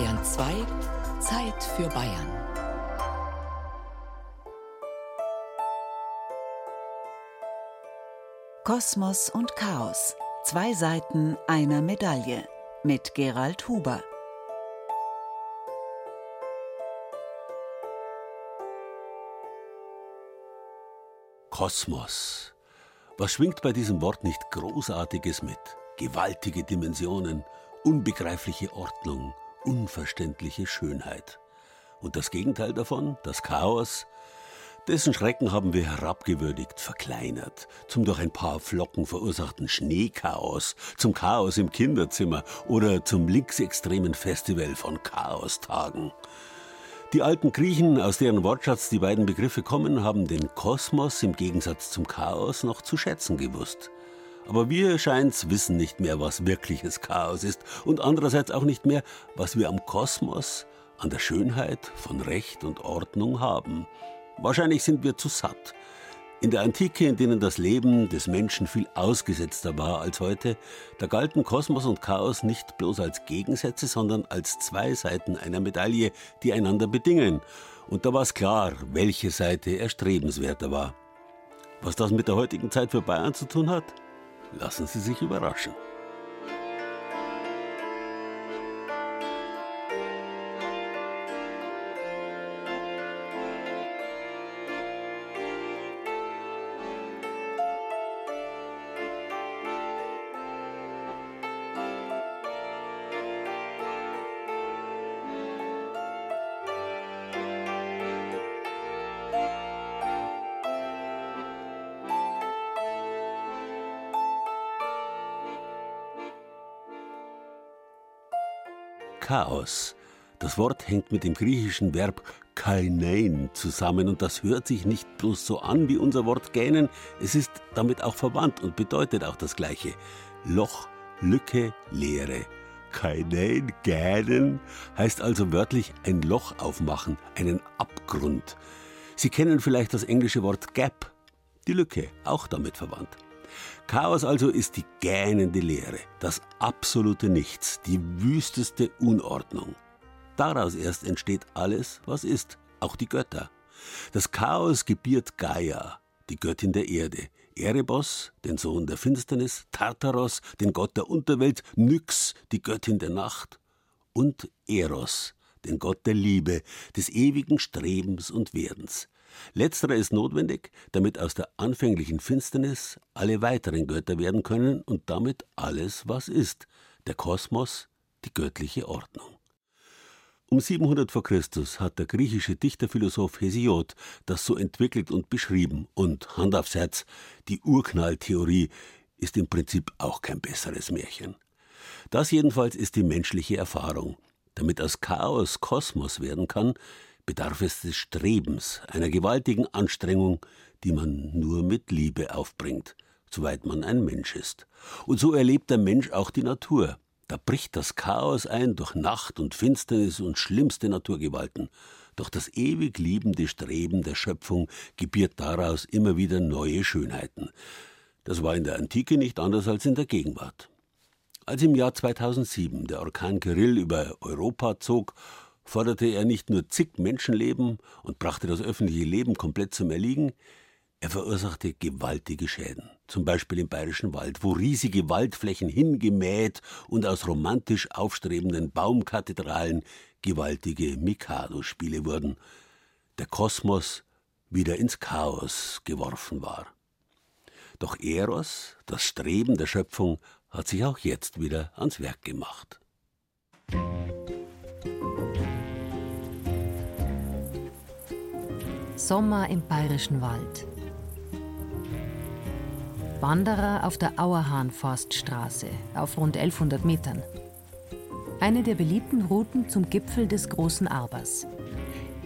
Bayern 2 Zeit für Bayern. Kosmos und Chaos. Zwei Seiten einer Medaille. Mit Gerald Huber. Kosmos. Was schwingt bei diesem Wort nicht Großartiges mit? Gewaltige Dimensionen, unbegreifliche Ordnung, unverständliche Schönheit. Und das Gegenteil davon, das Chaos, dessen Schrecken haben wir herabgewürdigt, verkleinert, zum durch ein paar Flocken verursachten Schneechaos, zum Chaos im Kinderzimmer oder zum linksextremen Festival von Chaostagen. Die alten Griechen, aus deren Wortschatz die beiden Begriffe kommen, haben den Kosmos im Gegensatz zum Chaos noch zu schätzen gewusst. Aber wir scheint's wissen nicht mehr, was wirkliches Chaos ist und andererseits auch nicht mehr, was wir am Kosmos, an der Schönheit von Recht und Ordnung haben. Wahrscheinlich sind wir zu satt, in der Antike, in denen das Leben des Menschen viel ausgesetzter war als heute, da galten Kosmos und Chaos nicht bloß als Gegensätze, sondern als zwei Seiten einer Medaille, die einander bedingen. Und da war es klar, welche Seite erstrebenswerter war. Was das mit der heutigen Zeit für Bayern zu tun hat? Lassen Sie sich überraschen. Chaos. Das Wort hängt mit dem griechischen Verb kainein zusammen und das hört sich nicht bloß so an wie unser Wort gähnen, es ist damit auch verwandt und bedeutet auch das gleiche. Loch, Lücke, Leere. Kainein, gähnen heißt also wörtlich ein Loch aufmachen, einen Abgrund. Sie kennen vielleicht das englische Wort Gap, die Lücke, auch damit verwandt. Chaos also ist die gähnende Leere, das absolute Nichts, die wüsteste Unordnung. Daraus erst entsteht alles, was ist, auch die Götter. Das Chaos gebiert Gaia, die Göttin der Erde, Erebos, den Sohn der Finsternis, Tartaros, den Gott der Unterwelt, Nyx, die Göttin der Nacht und Eros, den Gott der Liebe, des ewigen Strebens und Werdens. Letzterer ist notwendig, damit aus der anfänglichen Finsternis alle weiteren Götter werden können und damit alles, was ist, der Kosmos, die göttliche Ordnung. Um 700 v. Chr. hat der griechische Dichterphilosoph Hesiod das so entwickelt und beschrieben und Hand aufs Herz, die Urknalltheorie ist im Prinzip auch kein besseres Märchen. Das jedenfalls ist die menschliche Erfahrung. Damit aus Chaos Kosmos werden kann, bedarf es des Strebens, einer gewaltigen Anstrengung, die man nur mit Liebe aufbringt, soweit man ein Mensch ist. Und so erlebt der Mensch auch die Natur. Da bricht das Chaos ein durch Nacht und Finsternis und schlimmste Naturgewalten. Doch das ewig liebende Streben der Schöpfung gebiert daraus immer wieder neue Schönheiten. Das war in der Antike nicht anders als in der Gegenwart. Als im Jahr 2007 der Orkan Kirill über Europa zog forderte er nicht nur zig Menschenleben und brachte das öffentliche Leben komplett zum Erliegen, er verursachte gewaltige Schäden, zum Beispiel im Bayerischen Wald, wo riesige Waldflächen hingemäht und aus romantisch aufstrebenden Baumkathedralen gewaltige Mikado-Spiele wurden, der Kosmos wieder ins Chaos geworfen war. Doch Eros, das Streben der Schöpfung, hat sich auch jetzt wieder ans Werk gemacht. Sommer im Bayerischen Wald. Wanderer auf der Auerhahn-Forststraße auf rund 1100 Metern. Eine der beliebten Routen zum Gipfel des großen Arbers.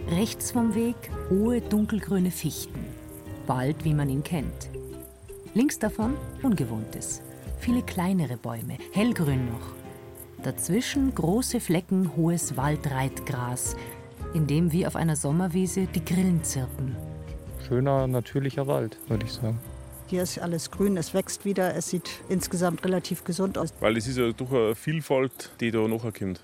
Rechts vom Weg hohe dunkelgrüne Fichten. Wald, wie man ihn kennt. Links davon Ungewohntes. Viele kleinere Bäume, hellgrün noch. Dazwischen große Flecken hohes Waldreitgras, in dem wie auf einer Sommerwiese die Grillen zirpen. Schöner, natürlicher Wald, würde ich sagen. Hier ist alles grün, es wächst wieder, es sieht insgesamt relativ gesund aus. Weil es ist ja doch eine Vielfalt, die da nachkommt.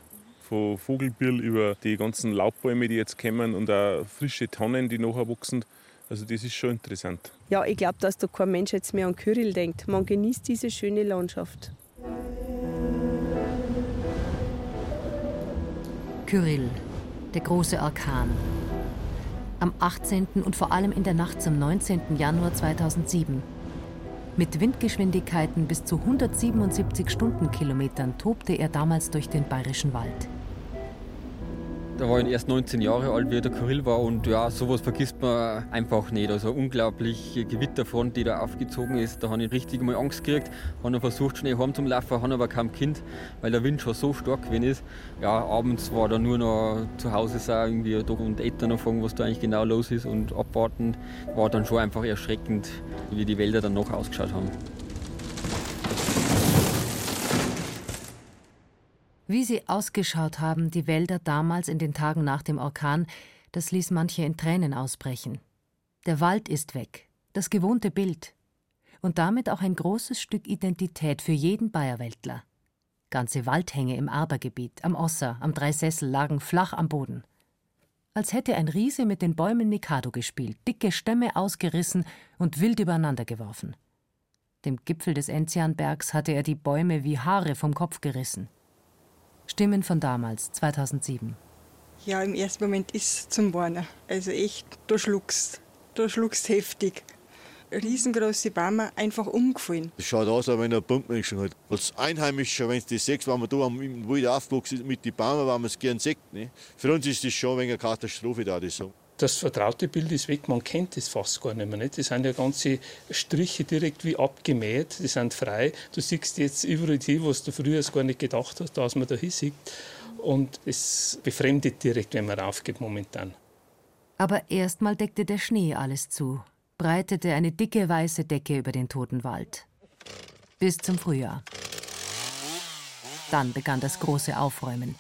von Vogelbirl über die ganzen Laubbäume, die jetzt kommen und auch frische Tannen, die nachher wachsen. Also das ist schon interessant. Ja, ich glaube, dass da kein Mensch jetzt mehr an Kyrill denkt. Man genießt diese schöne Landschaft. Kyrill, der große Orkan. Am 18. und vor allem in der Nacht zum 19. Januar 2007. Mit Windgeschwindigkeiten bis zu 177 Stundenkilometern tobte er damals durch den bayerischen Wald. Da war ich erst 19 Jahre alt, wie der Kyrill war. Und ja, sowas vergisst man einfach nicht. Also unglaubliche Gewitterfront, die da aufgezogen ist. Da habe ich richtig mal Angst gekriegt. Habe versucht, schnell heimzulaufen, habe aber kein Kind, weil der Wind schon so stark gewesen ist. Ja, abends war da nur noch zu Hause sein, irgendwie doch und Eltern fragen, was da eigentlich genau los ist und abwarten. War dann schon einfach erschreckend, wie die Wälder dann noch ausgeschaut haben. Wie sie ausgeschaut haben, die Wälder damals in den Tagen nach dem Orkan, das ließ manche in Tränen ausbrechen. Der Wald ist weg, das gewohnte Bild. Und damit auch ein großes Stück Identität für jeden Bayerweltler. Ganze Waldhänge im Arbergebiet, am Osser, am Dreisessel lagen flach am Boden. Als hätte ein Riese mit den Bäumen Mikado gespielt, dicke Stämme ausgerissen und wild übereinander geworfen. Dem Gipfel des Enzianbergs hatte er die Bäume wie Haare vom Kopf gerissen. Stimmen von damals, 2007. Ja, im ersten Moment ist es zum Warnen. Also echt, du schluckst. Du schluckst heftig. Riesengroße Bäume einfach umgefallen. Es schaut aus, als wenn ein Pumpmenschen halt. Als Einheimischer, wenn du das siehst, wenn man da im Wald aufgewachsen ist mit den Bäumen, wenn man es gern sieht. Ne? Für uns ist das schon ein eine Katastrophe, da ich sagen das vertraute Bild ist weg, man kennt es fast gar nicht mehr. Nicht? Das sind ja ganze Striche direkt wie abgemäht, die sind frei. Du siehst jetzt überall die, was du früher gar nicht gedacht hast, dass man da sieht. Und es befremdet direkt, wenn man raufgeht momentan. Aber erstmal deckte der Schnee alles zu, breitete eine dicke weiße Decke über den toten Wald. Bis zum Frühjahr. Dann begann das große Aufräumen.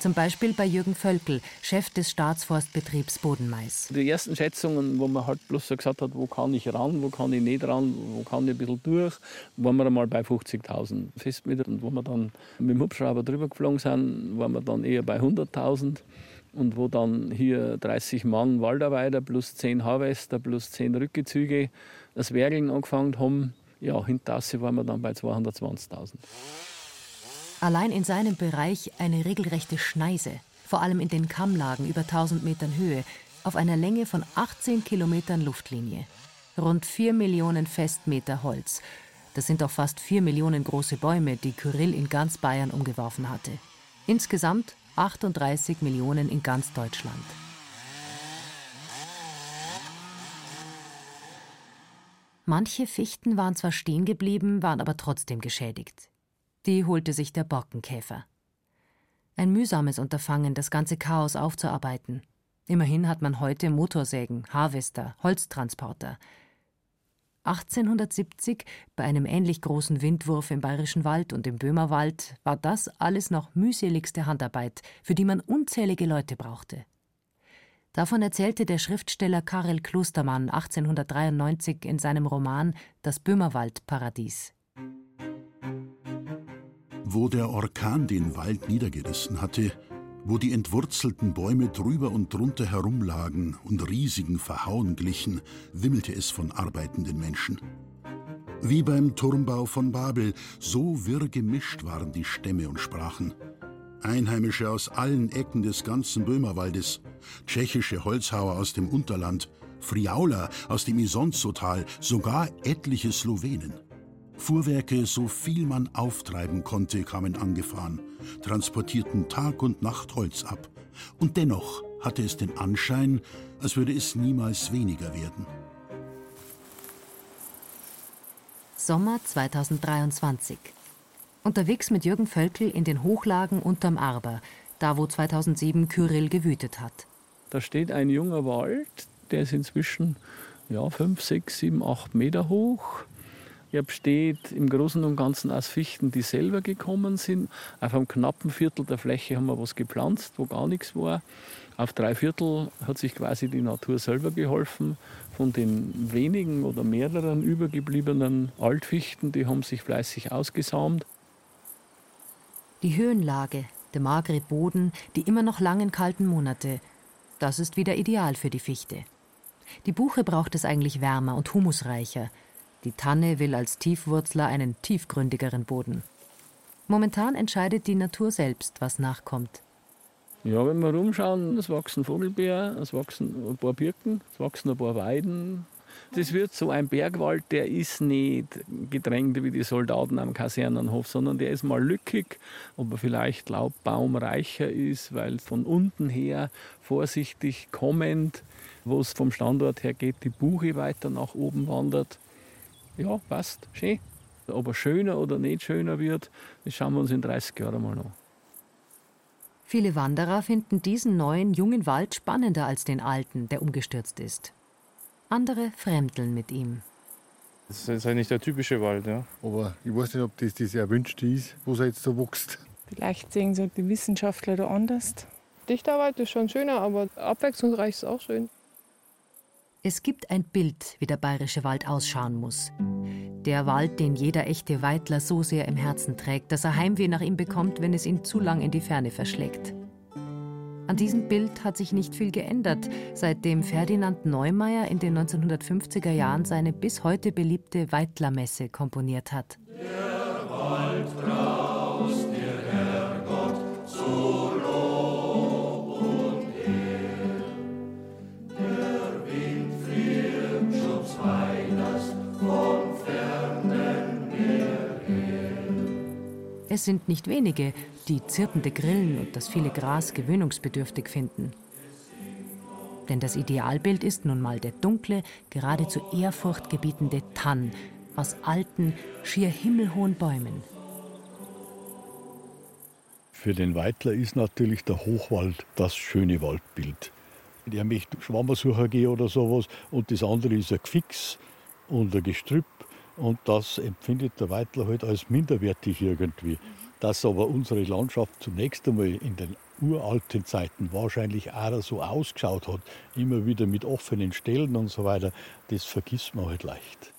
Zum Beispiel bei Jürgen Völkel, Chef des Staatsforstbetriebs Bodenmais. Die ersten Schätzungen, wo man halt bloß so gesagt hat, wo kann ich ran, wo kann ich nicht ran, wo kann ich ein bisschen durch, waren wir einmal bei 50.000 Festmeter. Und wo wir dann mit dem Hubschrauber drüber geflogen sind, waren wir dann eher bei 100.000 und wo dann hier 30 Mann Waldarbeiter plus 10 Harvester plus 10 Rückgezüge das Werkeln angefangen haben, ja, hinter waren wir dann bei 220.000. Allein in seinem Bereich eine regelrechte Schneise, vor allem in den Kammlagen über 1000 Metern Höhe, auf einer Länge von 18 Kilometern Luftlinie. Rund 4 Millionen Festmeter Holz. Das sind auch fast 4 Millionen große Bäume, die Kyrill in ganz Bayern umgeworfen hatte. Insgesamt 38 Millionen in ganz Deutschland. Manche Fichten waren zwar stehen geblieben, waren aber trotzdem geschädigt. Die holte sich der Borkenkäfer. Ein mühsames Unterfangen, das ganze Chaos aufzuarbeiten. Immerhin hat man heute Motorsägen, Harvester, Holztransporter. 1870, bei einem ähnlich großen Windwurf im Bayerischen Wald und im Böhmerwald, war das alles noch mühseligste Handarbeit, für die man unzählige Leute brauchte. Davon erzählte der Schriftsteller Karel Klostermann 1893 in seinem Roman Das Böhmerwaldparadies wo der Orkan den Wald niedergerissen hatte, wo die entwurzelten Bäume drüber und drunter herumlagen und riesigen Verhauen glichen, wimmelte es von arbeitenden Menschen. Wie beim Turmbau von Babel, so wirr gemischt waren die Stämme und Sprachen. Einheimische aus allen Ecken des ganzen Böhmerwaldes, tschechische Holzhauer aus dem Unterland, Friauler aus dem Isonzotal, sogar etliche Slowenen. Fuhrwerke, so viel man auftreiben konnte, kamen angefahren, transportierten Tag und Nacht Holz ab. Und dennoch hatte es den Anschein, als würde es niemals weniger werden. Sommer 2023. Unterwegs mit Jürgen Völkel in den Hochlagen unterm Arber, da wo 2007 Kyrill gewütet hat. Da steht ein junger Wald, der ist inzwischen ja, 5, 6, 7, 8 Meter hoch. Er besteht im Großen und Ganzen aus Fichten, die selber gekommen sind. Auf einem knappen Viertel der Fläche haben wir was gepflanzt, wo gar nichts war. Auf drei Viertel hat sich quasi die Natur selber geholfen. Von den wenigen oder mehreren übergebliebenen Altfichten, die haben sich fleißig ausgesamt. Die Höhenlage, der magere Boden, die immer noch langen kalten Monate. Das ist wieder ideal für die Fichte. Die Buche braucht es eigentlich wärmer und humusreicher. Die Tanne will als Tiefwurzler einen tiefgründigeren Boden. Momentan entscheidet die Natur selbst, was nachkommt. Ja, wenn wir rumschauen, es wachsen Vogelbeeren, es wachsen ein paar Birken, es wachsen ein paar Weiden. Das wird so ein Bergwald, der ist nicht gedrängt wie die Soldaten am Kasernenhof, sondern der ist mal lückig, aber vielleicht laubbaumreicher ist, weil von unten her vorsichtig kommend, wo es vom Standort her geht, die Buche weiter nach oben wandert. Ja, passt, schön. Ob er schöner oder nicht schöner wird, das schauen wir uns in 30 Jahren mal an. Viele Wanderer finden diesen neuen, jungen Wald spannender als den alten, der umgestürzt ist. Andere fremdeln mit ihm. Das ist halt nicht der typische Wald, ja. Aber ich weiß nicht, ob das das Erwünschte ist, was er jetzt so wächst. Vielleicht sehen so die Wissenschaftler da anders. Dichterwald ist schon schöner, aber abwechslungsreich ist auch schön. Es gibt ein Bild, wie der bayerische Wald ausschauen muss. Der Wald, den jeder echte Weidler so sehr im Herzen trägt, dass er Heimweh nach ihm bekommt, wenn es ihn zu lang in die Ferne verschlägt. An diesem Bild hat sich nicht viel geändert, seitdem Ferdinand Neumeier in den 1950er Jahren seine bis heute beliebte Weidlermesse komponiert hat. Der Wald Es sind nicht wenige, die zirpende Grillen und das viele Gras gewöhnungsbedürftig finden. Denn das Idealbild ist nun mal der dunkle, geradezu ehrfurchtgebietende Tann aus alten, schier himmelhohen Bäumen. Für den Weitler ist natürlich der Hochwald das schöne Waldbild. Der möchte Schwammersucher gehen oder sowas und das andere ist ein Gefix und ein Gestrüpp und das empfindet der Weitler halt als minderwertig irgendwie. Dass aber unsere Landschaft zunächst einmal in den uralten Zeiten wahrscheinlich auch so ausgeschaut hat, immer wieder mit offenen Stellen und so weiter, das vergisst man halt leicht.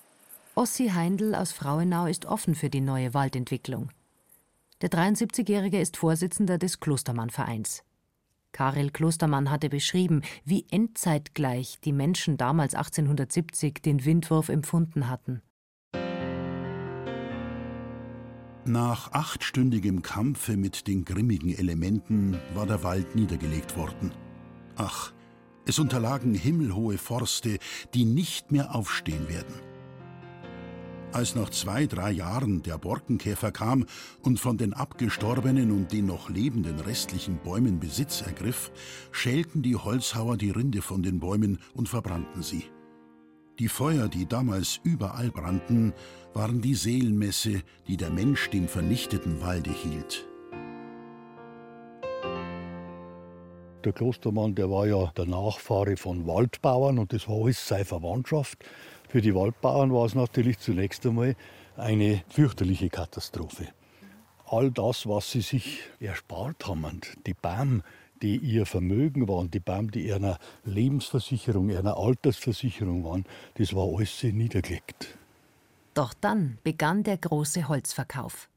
Ossi Heindl aus Frauenau ist offen für die neue Waldentwicklung. Der 73-Jährige ist Vorsitzender des Klostermann-Vereins. Karel Klostermann hatte beschrieben, wie endzeitgleich die Menschen damals 1870 den Windwurf empfunden hatten. Nach achtstündigem Kampfe mit den grimmigen Elementen war der Wald niedergelegt worden. Ach, es unterlagen himmelhohe Forste, die nicht mehr aufstehen werden. Als nach zwei, drei Jahren der Borkenkäfer kam und von den abgestorbenen und den noch lebenden restlichen Bäumen Besitz ergriff, schälten die Holzhauer die Rinde von den Bäumen und verbrannten sie. Die Feuer, die damals überall brannten, waren die Seelenmesse, die der Mensch dem vernichteten Walde hielt. Der Klostermann, der war ja der Nachfahre von Waldbauern und das war alles seine Verwandtschaft. Für die Waldbauern war es natürlich zunächst einmal eine fürchterliche Katastrophe. All das, was sie sich erspart haben, die Bäume, die ihr Vermögen waren, die Bäume, die ihrer Lebensversicherung, ihrer Altersversicherung waren, das war alles niedergelegt. Doch dann begann der große Holzverkauf.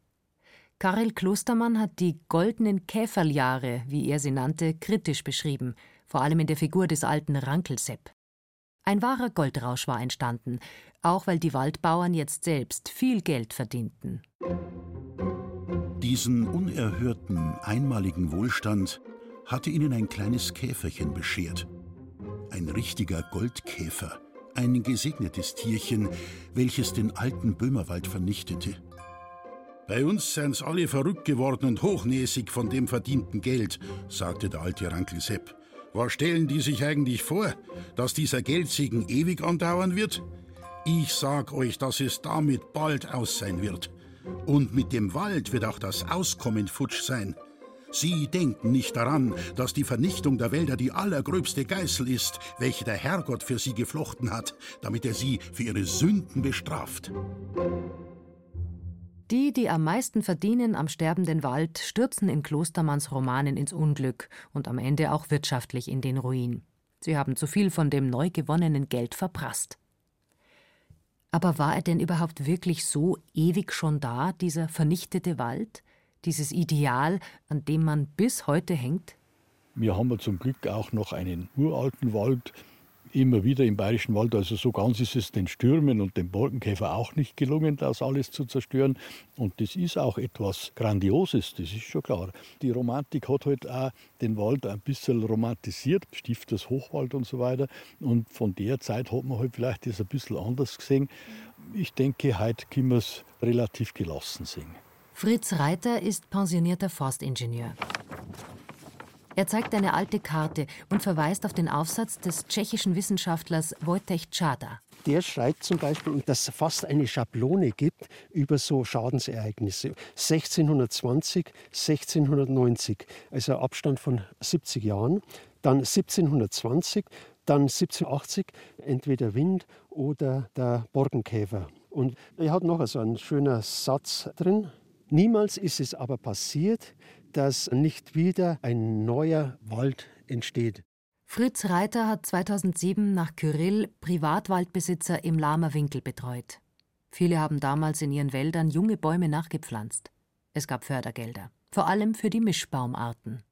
Karel Klostermann hat die goldenen Käferljahre, wie er sie nannte, kritisch beschrieben, vor allem in der Figur des alten Rankelsepp. Ein wahrer Goldrausch war entstanden, auch weil die Waldbauern jetzt selbst viel Geld verdienten. Diesen unerhörten, einmaligen Wohlstand hatte ihnen ein kleines Käferchen beschert. Ein richtiger Goldkäfer, ein gesegnetes Tierchen, welches den alten Böhmerwald vernichtete. Bei uns sind's alle verrückt geworden und hochnäsig von dem verdienten Geld, sagte der alte Rankel Sepp. Was stellen die sich eigentlich vor? Dass dieser Geldsegen ewig andauern wird? Ich sag euch, dass es damit bald aus sein wird. Und mit dem Wald wird auch das Auskommen futsch sein. Sie denken nicht daran, dass die Vernichtung der Wälder die allergröbste Geißel ist, welche der Herrgott für sie geflochten hat, damit er sie für ihre Sünden bestraft. Die, die am meisten verdienen am sterbenden Wald, stürzen in Klostermanns Romanen ins Unglück und am Ende auch wirtschaftlich in den Ruin. Sie haben zu viel von dem neu gewonnenen Geld verprasst. Aber war er denn überhaupt wirklich so ewig schon da, dieser vernichtete Wald? Dieses Ideal, an dem man bis heute hängt? Wir haben zum Glück auch noch einen uralten Wald, immer wieder im Bayerischen Wald. Also so ganz ist es den Stürmen und dem Borkenkäfer auch nicht gelungen, das alles zu zerstören. Und das ist auch etwas Grandioses, das ist schon klar. Die Romantik hat halt auch den Wald ein bisschen romantisiert, Stifters Hochwald und so weiter. Und von der Zeit hat man halt vielleicht das ein bisschen anders gesehen. Ich denke, heute können wir es relativ gelassen sehen. Fritz Reiter ist pensionierter Forstingenieur. Er zeigt eine alte Karte und verweist auf den Aufsatz des tschechischen Wissenschaftlers Wojtek Czada. Der schreibt zum Beispiel, dass es fast eine Schablone gibt über so Schadensereignisse. 1620, 1690, also Abstand von 70 Jahren. Dann 1720, dann 1780, entweder Wind oder der Borkenkäfer. Und er hat noch so einen schönen Satz drin. Niemals ist es aber passiert, dass nicht wieder ein neuer Wald entsteht. Fritz Reiter hat 2007 nach Kyrill Privatwaldbesitzer im Lahmer Winkel betreut. Viele haben damals in ihren Wäldern junge Bäume nachgepflanzt. Es gab Fördergelder, vor allem für die Mischbaumarten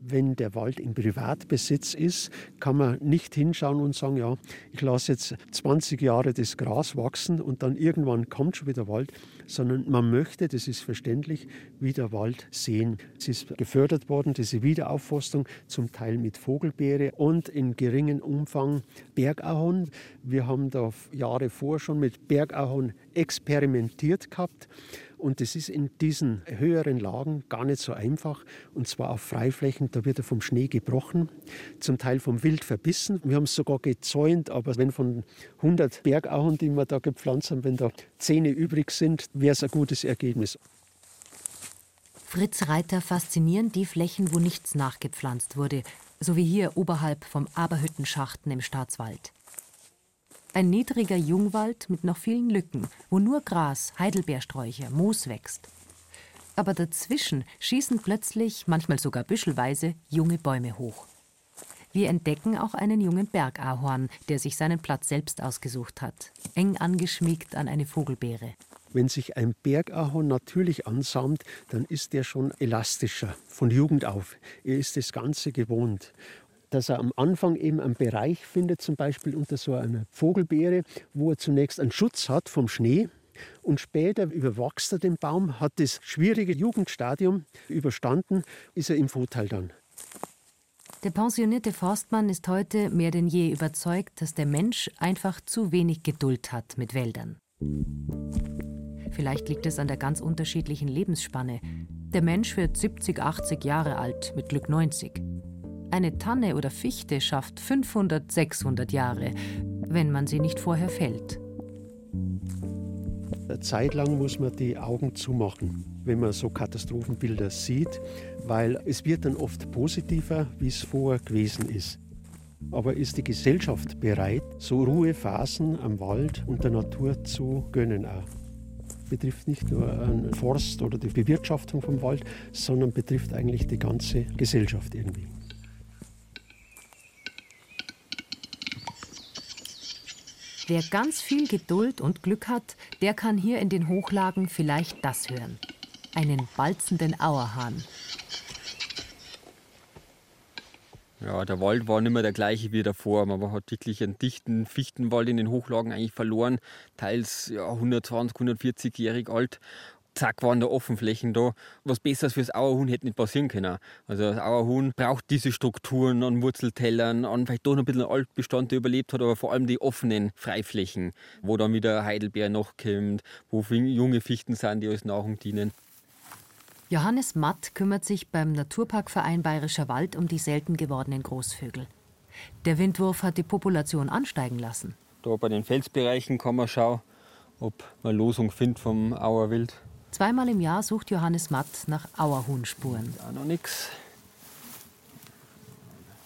wenn der Wald im Privatbesitz ist, kann man nicht hinschauen und sagen, ja, ich lasse jetzt 20 Jahre das Gras wachsen und dann irgendwann kommt schon wieder Wald, sondern man möchte, das ist verständlich, wieder Wald sehen. Es ist gefördert worden, diese Wiederaufforstung, zum Teil mit Vogelbeere und in geringem Umfang Bergahorn. Wir haben da Jahre vor schon mit Bergahorn experimentiert gehabt und das ist in diesen höheren Lagen gar nicht so einfach. Und zwar auf Freiflächen, da wird er vom Schnee gebrochen, zum Teil vom Wild verbissen. Wir haben es sogar gezäunt, aber wenn von 100 Bergauen, die wir da gepflanzt haben, wenn da 10 übrig sind, wäre es ein gutes Ergebnis. Fritz Reiter faszinieren die Flächen, wo nichts nachgepflanzt wurde, so wie hier oberhalb vom Aberhüttenschachten im Staatswald. Ein niedriger Jungwald mit noch vielen Lücken, wo nur Gras, Heidelbeersträucher, Moos wächst. Aber dazwischen schießen plötzlich, manchmal sogar büschelweise, junge Bäume hoch. Wir entdecken auch einen jungen Bergahorn, der sich seinen Platz selbst ausgesucht hat, eng angeschmiegt an eine Vogelbeere. Wenn sich ein Bergahorn natürlich ansamt, dann ist er schon elastischer von Jugend auf. Er ist das Ganze gewohnt dass er am Anfang eben einen Bereich findet, zum Beispiel unter so einer Vogelbeere, wo er zunächst einen Schutz hat vom Schnee. Und später überwachst er den Baum, hat das schwierige Jugendstadium überstanden, ist er im Vorteil dann. Der pensionierte Forstmann ist heute mehr denn je überzeugt, dass der Mensch einfach zu wenig Geduld hat mit Wäldern. Vielleicht liegt es an der ganz unterschiedlichen Lebensspanne. Der Mensch wird 70, 80 Jahre alt, mit Glück 90. Eine Tanne oder Fichte schafft 500, 600 Jahre, wenn man sie nicht vorher fällt. Eine Zeit lang muss man die Augen zumachen, wenn man so Katastrophenbilder sieht, weil es wird dann oft positiver, wie es vorher gewesen ist. Aber ist die Gesellschaft bereit, so Ruhephasen am Wald und der Natur zu gönnen auch? Betrifft nicht nur einen Forst oder die Bewirtschaftung vom Wald, sondern betrifft eigentlich die ganze Gesellschaft irgendwie. Wer ganz viel Geduld und Glück hat, der kann hier in den Hochlagen vielleicht das hören. Einen balzenden Auerhahn. Ja, der Wald war nicht mehr der gleiche wie davor. Man hat wirklich einen dichten Fichtenwald in den Hochlagen eigentlich verloren, teils ja, 120, 140-jährig alt zack, waren da Offenflächen da. Was Besseres fürs Auerhuhn hätte nicht passieren können. Also das Auerhuhn braucht diese Strukturen an Wurzeltellern, an vielleicht doch noch ein bisschen Altbestand, der überlebt hat, aber vor allem die offenen Freiflächen, wo dann wieder Heidelbeer nachkommt, wo junge Fichten sind, die als Nahrung dienen. Johannes Matt kümmert sich beim Naturparkverein Bayerischer Wald um die selten gewordenen Großvögel. Der Windwurf hat die Population ansteigen lassen. Da bei den Felsbereichen kann man schauen, ob man Losung findet vom Auerwild. Zweimal im Jahr sucht Johannes Matt nach Auerhuhnspuren. Da noch nichts.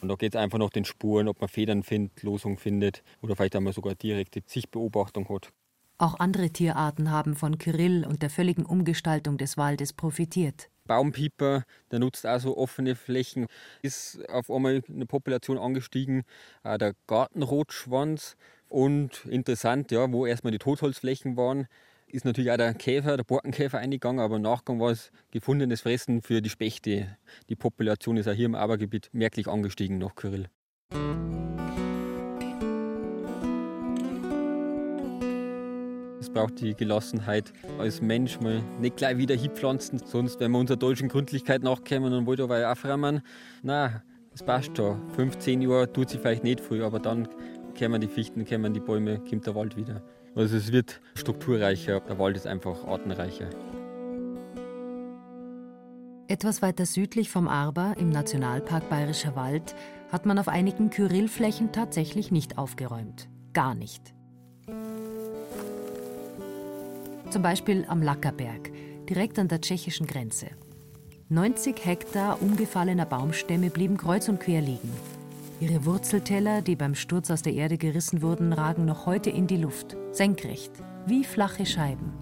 Und da geht es einfach nach den Spuren, ob man Federn findet, Losung findet oder vielleicht einmal sogar direkte Sichtbeobachtung hat. Auch andere Tierarten haben von Kyrill und der völligen Umgestaltung des Waldes profitiert. Baumpieper, der nutzt also offene Flächen, ist auf einmal eine Population angestiegen. Auch der Gartenrotschwanz und interessant, ja, wo erstmal die Totholzflächen waren, ist natürlich auch der Käfer, der Borkenkäfer eingegangen, aber im Nachgang war es gefundenes Fressen für die Spechte. Die Population ist auch hier im Auergebiet merklich angestiegen nach Kyrill. Es braucht die Gelassenheit als Mensch mal nicht gleich wieder hinpflanzen, sonst wenn wir unserer deutschen Gründlichkeit nachkommen und wollen aber aufräumen, na, es passt schon. 15 Jahre tut sich vielleicht nicht viel, aber dann kommen die Fichten, kommen die Bäume, kommt der Wald wieder. Also es wird strukturreicher, der Wald ist einfach artenreicher. Etwas weiter südlich vom Arber im Nationalpark Bayerischer Wald hat man auf einigen Kyrillflächen tatsächlich nicht aufgeräumt. Gar nicht. Zum Beispiel am Lackerberg, direkt an der tschechischen Grenze. 90 Hektar umgefallener Baumstämme blieben kreuz und quer liegen. Ihre Wurzelteller, die beim Sturz aus der Erde gerissen wurden, ragen noch heute in die Luft, senkrecht, wie flache Scheiben.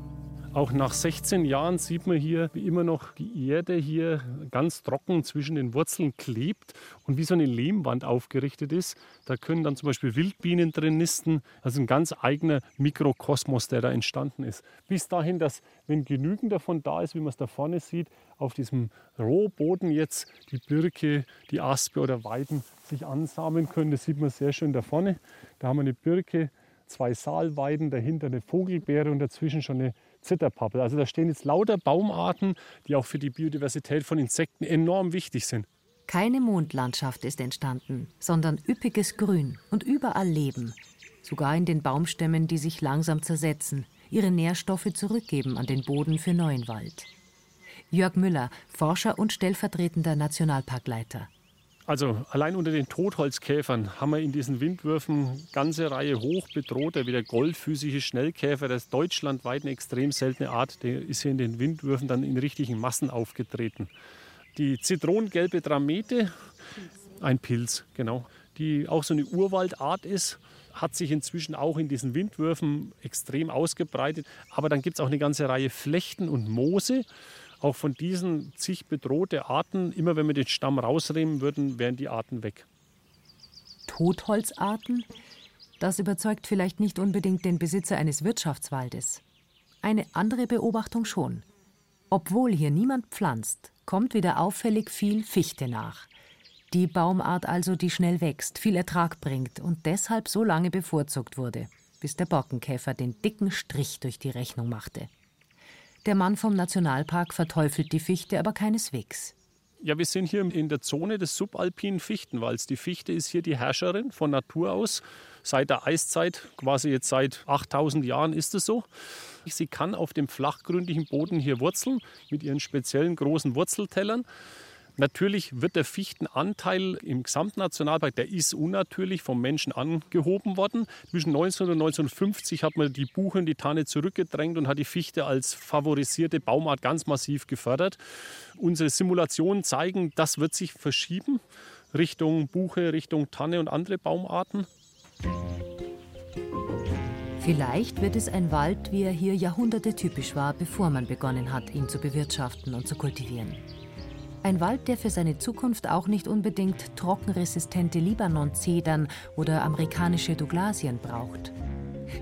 Auch nach 16 Jahren sieht man hier, wie immer noch die Erde hier ganz trocken zwischen den Wurzeln klebt und wie so eine Lehmwand aufgerichtet ist. Da können dann zum Beispiel Wildbienen drin nisten. Also ein ganz eigener Mikrokosmos, der da entstanden ist. Bis dahin, dass, wenn genügend davon da ist, wie man es da vorne sieht, auf diesem Rohboden jetzt die Birke, die Aspe oder Weiden sich ansamen können. Das sieht man sehr schön da vorne. Da haben wir eine Birke, zwei Saalweiden, dahinter eine Vogelbeere und dazwischen schon eine Zitterpappel. Also da stehen jetzt lauter Baumarten, die auch für die Biodiversität von Insekten enorm wichtig sind. Keine Mondlandschaft ist entstanden, sondern üppiges Grün und überall Leben. Sogar in den Baumstämmen, die sich langsam zersetzen, ihre Nährstoffe zurückgeben an den Boden für neuen Wald. Jörg Müller, Forscher und stellvertretender Nationalparkleiter. Also allein unter den Totholzkäfern haben wir in diesen Windwürfen ganze Reihe hochbedrohter, wie der goldfüßige Schnellkäfer, das ist deutschlandweit eine extrem seltene Art, der ist hier in den Windwürfen dann in richtigen Massen aufgetreten. Die zitronengelbe Dramete, ein Pilz, genau, die auch so eine Urwaldart ist, hat sich inzwischen auch in diesen Windwürfen extrem ausgebreitet. Aber dann gibt es auch eine ganze Reihe Flechten und Moose. Auch von diesen zig bedrohte Arten, immer wenn wir den Stamm rausnehmen würden, wären die Arten weg. Totholzarten? Das überzeugt vielleicht nicht unbedingt den Besitzer eines Wirtschaftswaldes. Eine andere Beobachtung schon. Obwohl hier niemand pflanzt, kommt wieder auffällig viel Fichte nach. Die Baumart also, die schnell wächst, viel Ertrag bringt und deshalb so lange bevorzugt wurde, bis der Borkenkäfer den dicken Strich durch die Rechnung machte. Der Mann vom Nationalpark verteufelt die Fichte aber keineswegs. Ja, wir sind hier in der Zone des subalpinen Fichtenwalds. Die Fichte ist hier die Herrscherin von Natur aus. Seit der Eiszeit, quasi jetzt seit 8000 Jahren ist es so. Sie kann auf dem flachgründigen Boden hier wurzeln mit ihren speziellen großen Wurzeltellern. Natürlich wird der Fichtenanteil im Gesamtnationalpark, der ist unnatürlich vom Menschen angehoben worden. Zwischen 1900 und 1950 hat man die Buche und die Tanne zurückgedrängt und hat die Fichte als favorisierte Baumart ganz massiv gefördert. Unsere Simulationen zeigen, das wird sich verschieben Richtung Buche, Richtung Tanne und andere Baumarten. Vielleicht wird es ein Wald, wie er hier Jahrhunderte typisch war, bevor man begonnen hat, ihn zu bewirtschaften und zu kultivieren. Ein Wald, der für seine Zukunft auch nicht unbedingt trockenresistente Libanon-Zedern oder amerikanische Douglasien braucht.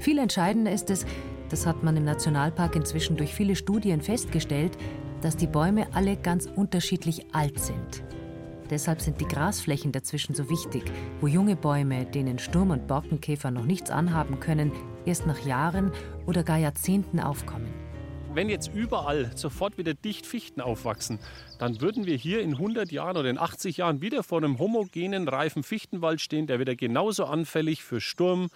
Viel entscheidender ist es, das hat man im Nationalpark inzwischen durch viele Studien festgestellt, dass die Bäume alle ganz unterschiedlich alt sind. Deshalb sind die Grasflächen dazwischen so wichtig, wo junge Bäume, denen Sturm- und Borkenkäfer noch nichts anhaben können, erst nach Jahren oder gar Jahrzehnten aufkommen wenn jetzt überall sofort wieder dicht Fichten aufwachsen, dann würden wir hier in 100 Jahren oder in 80 Jahren wieder vor einem homogenen, reifen Fichtenwald stehen, der wieder genauso anfällig für Sturm,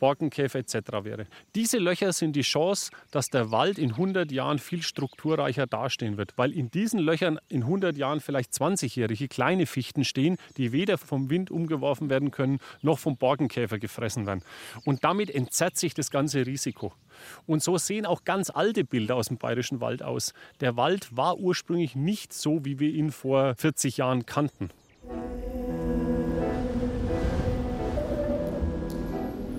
Borkenkäfer etc. wäre. Diese Löcher sind die Chance, dass der Wald in 100 Jahren viel strukturreicher dastehen wird, weil in diesen Löchern in 100 Jahren vielleicht 20-jährige kleine Fichten stehen, die weder vom Wind umgeworfen werden können, noch vom Borkenkäfer gefressen werden. Und damit entzerrt sich das ganze Risiko. Und so sehen auch ganz alte Bilder aus dem bayerischen Wald aus. Der Wald war ursprünglich nicht so, wie wir ihn vor 40 Jahren kannten.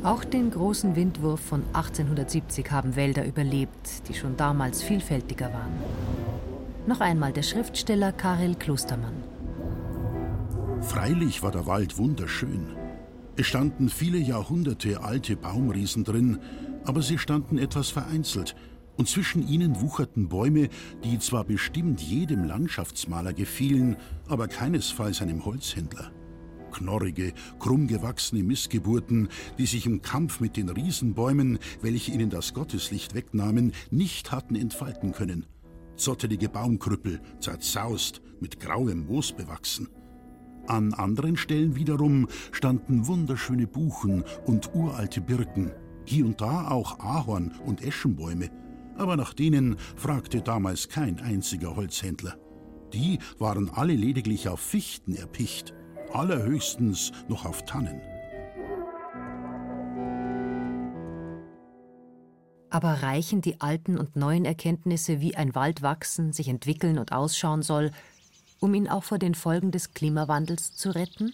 Auch den großen Windwurf von 1870 haben Wälder überlebt, die schon damals vielfältiger waren. Noch einmal der Schriftsteller Karel Klostermann. Freilich war der Wald wunderschön. Es standen viele Jahrhunderte alte Baumriesen drin, aber sie standen etwas vereinzelt Und zwischen ihnen wucherten Bäume, die zwar bestimmt jedem Landschaftsmaler gefielen, aber keinesfalls einem Holzhändler. Knorrige, krumm gewachsene Missgeburten, die sich im Kampf mit den Riesenbäumen, welche ihnen das Gotteslicht wegnahmen, nicht hatten entfalten können. Zottelige Baumkrüppel, zerzaust, mit grauem Moos bewachsen. An anderen Stellen wiederum standen wunderschöne Buchen und uralte Birken, hier und da auch Ahorn- und Eschenbäume, aber nach denen fragte damals kein einziger Holzhändler. Die waren alle lediglich auf Fichten erpicht, allerhöchstens noch auf Tannen. Aber reichen die alten und neuen Erkenntnisse, wie ein Wald wachsen, sich entwickeln und ausschauen soll, um ihn auch vor den Folgen des Klimawandels zu retten?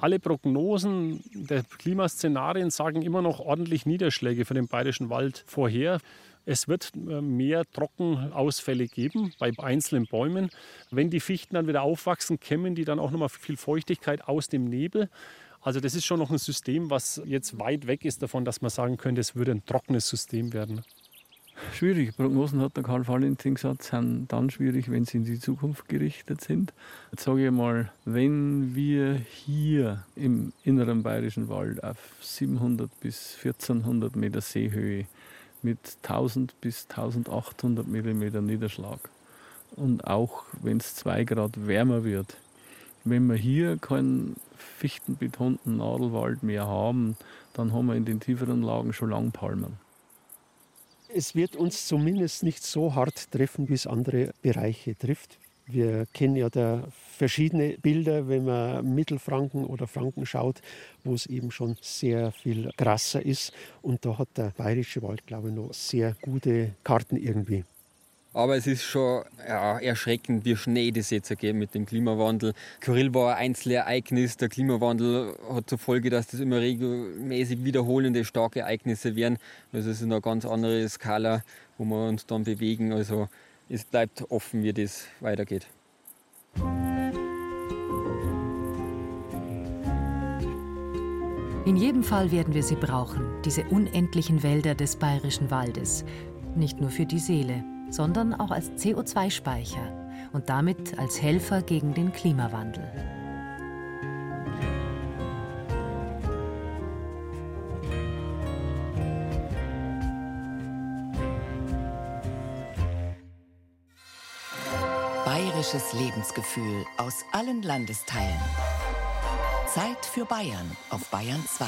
Alle Prognosen der Klimaszenarien sagen immer noch ordentlich Niederschläge für den bayerischen Wald vorher. Es wird äh, mehr Trockenausfälle geben bei einzelnen Bäumen. Wenn die Fichten dann wieder aufwachsen, kämmen die dann auch noch mal viel Feuchtigkeit aus dem Nebel. Also das ist schon noch ein System, was jetzt weit weg ist davon, dass man sagen könnte, es würde ein trockenes System werden. Schwierig. Prognosen hat der Karl Valentin gesagt, sind dann schwierig, wenn sie in die Zukunft gerichtet sind. Jetzt sage ich mal, wenn wir hier im inneren bayerischen Wald auf 700 bis 1400 Meter Seehöhe mit 1000 bis 1800 Millimeter Niederschlag und auch wenn es zwei Grad wärmer wird, wenn wir hier keinen fichtenbetonten Nadelwald mehr haben, dann haben wir in den tieferen Lagen schon lang Palmen. Es wird uns zumindest nicht so hart treffen, wie es andere Bereiche trifft. Wir kennen ja da verschiedene Bilder, wenn man Mittelfranken oder Franken schaut, wo es eben schon sehr viel krasser ist. Und da hat der Bayerische Wald, glaube ich, noch sehr gute Karten irgendwie. Aber es ist schon ja, erschreckend, wie schnell das jetzt geht mit dem Klimawandel. Kyrill war ein Einzelereignis. Der Klimawandel hat zur Folge, dass das immer regelmäßig wiederholende starke Ereignisse werden. Also es ist eine ganz andere Skala, wo wir uns dann bewegen. Also es bleibt offen, wie das weitergeht. In jedem Fall werden wir sie brauchen, diese unendlichen Wälder des bayerischen Waldes. Nicht nur für die Seele, sondern auch als CO2-Speicher und damit als Helfer gegen den Klimawandel. Bayerisches Lebensgefühl aus allen Landesteilen. Zeit für Bayern auf Bayern 2.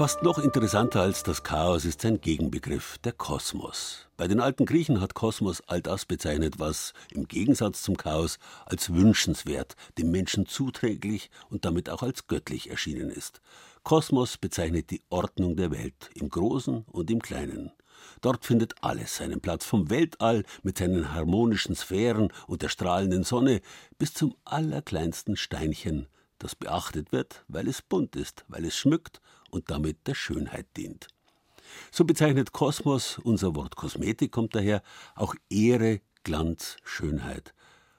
Fast noch interessanter als das Chaos ist sein Gegenbegriff, der Kosmos. Bei den alten Griechen hat Kosmos all das bezeichnet, was im Gegensatz zum Chaos als wünschenswert, dem Menschen zuträglich und damit auch als göttlich erschienen ist. Kosmos bezeichnet die Ordnung der Welt, im Großen und im Kleinen. Dort findet alles seinen Platz, vom Weltall mit seinen harmonischen Sphären und der strahlenden Sonne bis zum allerkleinsten Steinchen, das beachtet wird, weil es bunt ist, weil es schmückt und damit der Schönheit dient. So bezeichnet Kosmos, unser Wort Kosmetik kommt daher, auch Ehre, Glanz, Schönheit.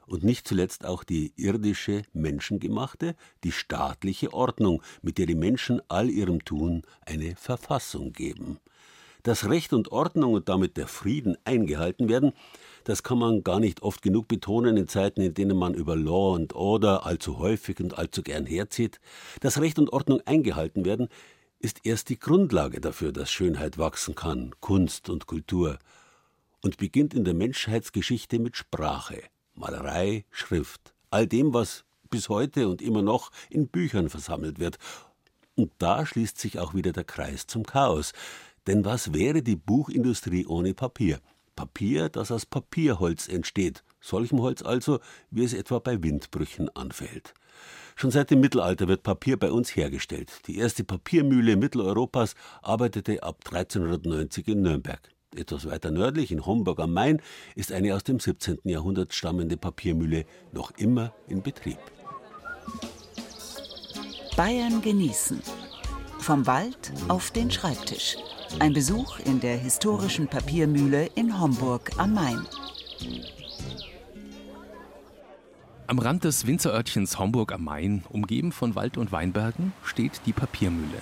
Und nicht zuletzt auch die irdische, menschengemachte, die staatliche Ordnung, mit der die Menschen all ihrem Tun eine Verfassung geben. Dass Recht und Ordnung und damit der Frieden eingehalten werden, das kann man gar nicht oft genug betonen in Zeiten, in denen man über Law and Order allzu häufig und allzu gern herzieht. Dass Recht und Ordnung eingehalten werden, ist erst die Grundlage dafür, dass Schönheit wachsen kann, Kunst und Kultur, und beginnt in der Menschheitsgeschichte mit Sprache, Malerei, Schrift, all dem, was bis heute und immer noch in Büchern versammelt wird, Und da schließt sich auch wieder der Kreis zum Chaos. Denn was wäre die Buchindustrie ohne Papier? Papier, das aus Papierholz entsteht, solchem Holz also, wie es etwa bei Windbrüchen anfällt. Schon seit dem Mittelalter wird Papier bei uns hergestellt. Die erste Papiermühle Mitteleuropas arbeitete ab 1390 in Nürnberg. Etwas weiter nördlich, in Homburg am Main, ist eine aus dem 17. Jahrhundert stammende Papiermühle noch immer in Betrieb. Bayern genießen. Vom Wald auf den Schreibtisch. Ein Besuch in der historischen Papiermühle in Homburg am Main. Am Rand des Winzerörtchens Homburg am Main, umgeben von Wald und Weinbergen, steht die Papiermühle.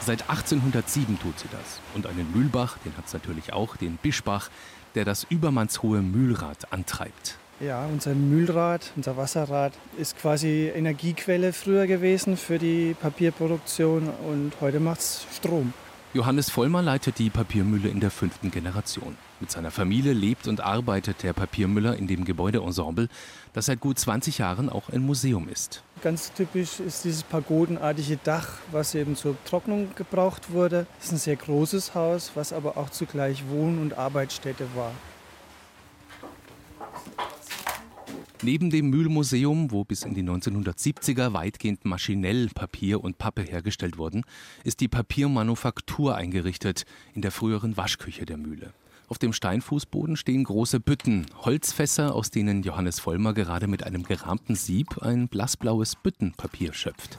Seit 1807 tut sie das. Und einen Mühlbach, den hat es natürlich auch, den Bischbach, der das übermannshohe Mühlrad antreibt. Ja, unser Mühlrad, unser Wasserrad ist quasi Energiequelle früher gewesen für die Papierproduktion und heute macht es Strom. Johannes Vollmer leitet die Papiermühle in der fünften Generation. Mit seiner Familie lebt und arbeitet der Papiermüller in dem Gebäudeensemble, das seit gut 20 Jahren auch ein Museum ist. Ganz typisch ist dieses pagodenartige Dach, was eben zur Trocknung gebraucht wurde. Es ist ein sehr großes Haus, was aber auch zugleich Wohn- und Arbeitsstätte war. Neben dem Mühlmuseum, wo bis in die 1970er weitgehend maschinell Papier und Pappe hergestellt wurden, ist die Papiermanufaktur eingerichtet in der früheren Waschküche der Mühle. Auf dem Steinfußboden stehen große Bütten, Holzfässer, aus denen Johannes Vollmer gerade mit einem gerahmten Sieb ein blassblaues Büttenpapier schöpft.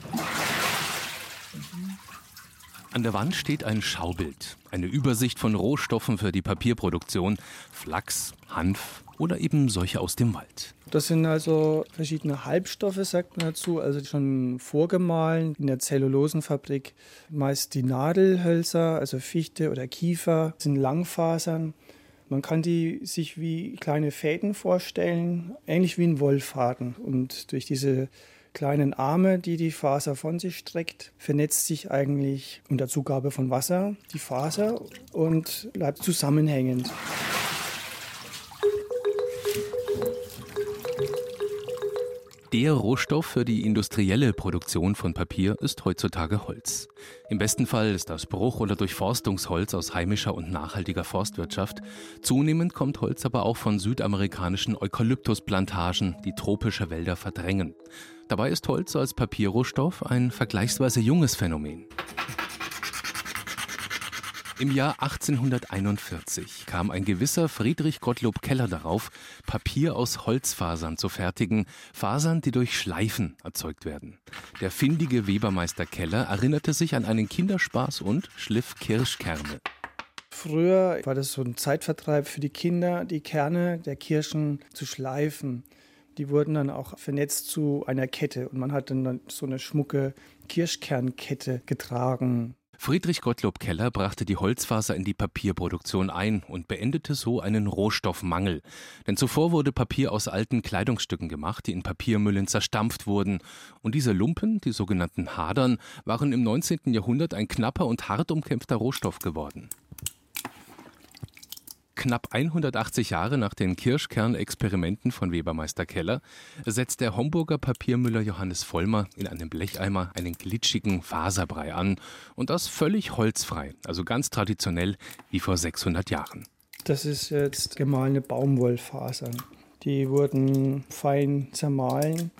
An der Wand steht ein Schaubild, eine Übersicht von Rohstoffen für die Papierproduktion, Flachs, Hanf oder eben solche aus dem Wald. Das sind also verschiedene Halbstoffe, sagt man dazu, also schon vorgemahlen in der Zellulosenfabrik. Meist die Nadelhölzer, also Fichte oder Kiefer, sind Langfasern. Man kann die sich wie kleine Fäden vorstellen, ähnlich wie ein Wollfaden. Und durch diese kleinen Arme, die die Faser von sich streckt, vernetzt sich eigentlich unter Zugabe von Wasser die Faser und bleibt zusammenhängend. Der Rohstoff für die industrielle Produktion von Papier ist heutzutage Holz. Im besten Fall ist das Bruch- oder Durchforstungsholz aus heimischer und nachhaltiger Forstwirtschaft. Zunehmend kommt Holz aber auch von südamerikanischen Eukalyptusplantagen, die tropische Wälder verdrängen. Dabei ist Holz als Papierrohstoff ein vergleichsweise junges Phänomen. Im Jahr 1841 kam ein gewisser Friedrich Gottlob Keller darauf, Papier aus Holzfasern zu fertigen, Fasern, die durch Schleifen erzeugt werden. Der findige Webermeister Keller erinnerte sich an einen Kinderspaß und schliff Kirschkerne. Früher war das so ein Zeitvertreib für die Kinder, die Kerne der Kirschen zu schleifen. Die wurden dann auch vernetzt zu einer Kette und man hat dann so eine schmucke Kirschkernkette getragen. Friedrich Gottlob Keller brachte die Holzfaser in die Papierproduktion ein und beendete so einen Rohstoffmangel. Denn zuvor wurde Papier aus alten Kleidungsstücken gemacht, die in Papiermüllen zerstampft wurden. Und diese Lumpen, die sogenannten Hadern, waren im 19. Jahrhundert ein knapper und hart umkämpfter Rohstoff geworden. Knapp 180 Jahre nach den Kirschkernexperimenten von Webermeister Keller setzt der Homburger Papiermüller Johannes Vollmer in einem Blecheimer einen glitschigen Faserbrei an und das völlig holzfrei, also ganz traditionell wie vor 600 Jahren. Das ist jetzt gemahlene Baumwollfasern. Die wurden fein zermahlen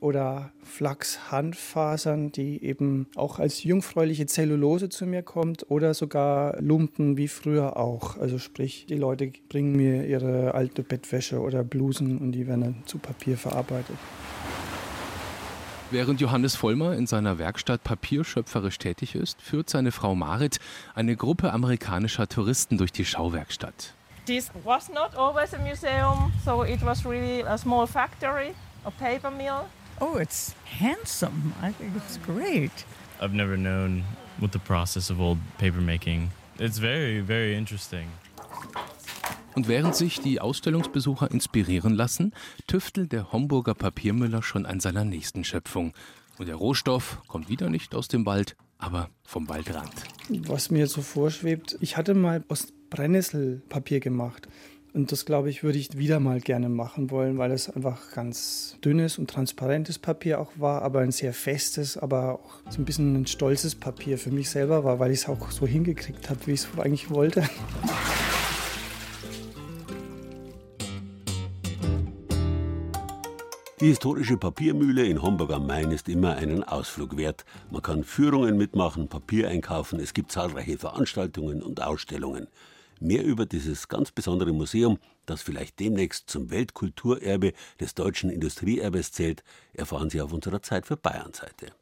oder Flachs-Hanffasern, die eben auch als jungfräuliche Zellulose zu mir kommt oder sogar Lumpen wie früher auch. Also sprich, die Leute bringen mir ihre alte Bettwäsche oder Blusen und die werden dann zu Papier verarbeitet. Während Johannes Vollmer in seiner Werkstatt papierschöpferisch tätig ist, führt seine Frau Marit eine Gruppe amerikanischer Touristen durch die Schauwerkstatt. This was not always a museum, so it was really a small factory, a paper mill. Oh, it's handsome. I think it's great. I've never known what the process of old paper making. It's very, very interesting. Und während sich die Ausstellungsbesucher inspirieren lassen, tüftelt der Homburger Papiermüller schon an seiner nächsten Schöpfung. Und der Rohstoff kommt wieder nicht aus dem Wald, aber vom Waldrand. Was mir so vorschwebt, ich hatte mal aus Brennnesselpapier gemacht. Und das, glaube ich, würde ich wieder mal gerne machen wollen, weil es einfach ganz dünnes und transparentes Papier auch war, aber ein sehr festes, aber auch so ein bisschen ein stolzes Papier für mich selber war, weil ich es auch so hingekriegt habe, wie ich es eigentlich wollte. Die historische Papiermühle in Homburg am Main ist immer einen Ausflug wert. Man kann Führungen mitmachen, Papier einkaufen, es gibt zahlreiche Veranstaltungen und Ausstellungen. Mehr über dieses ganz besondere Museum, das vielleicht demnächst zum Weltkulturerbe des deutschen Industrieerbes zählt, erfahren Sie auf unserer Zeit für Bayern Seite.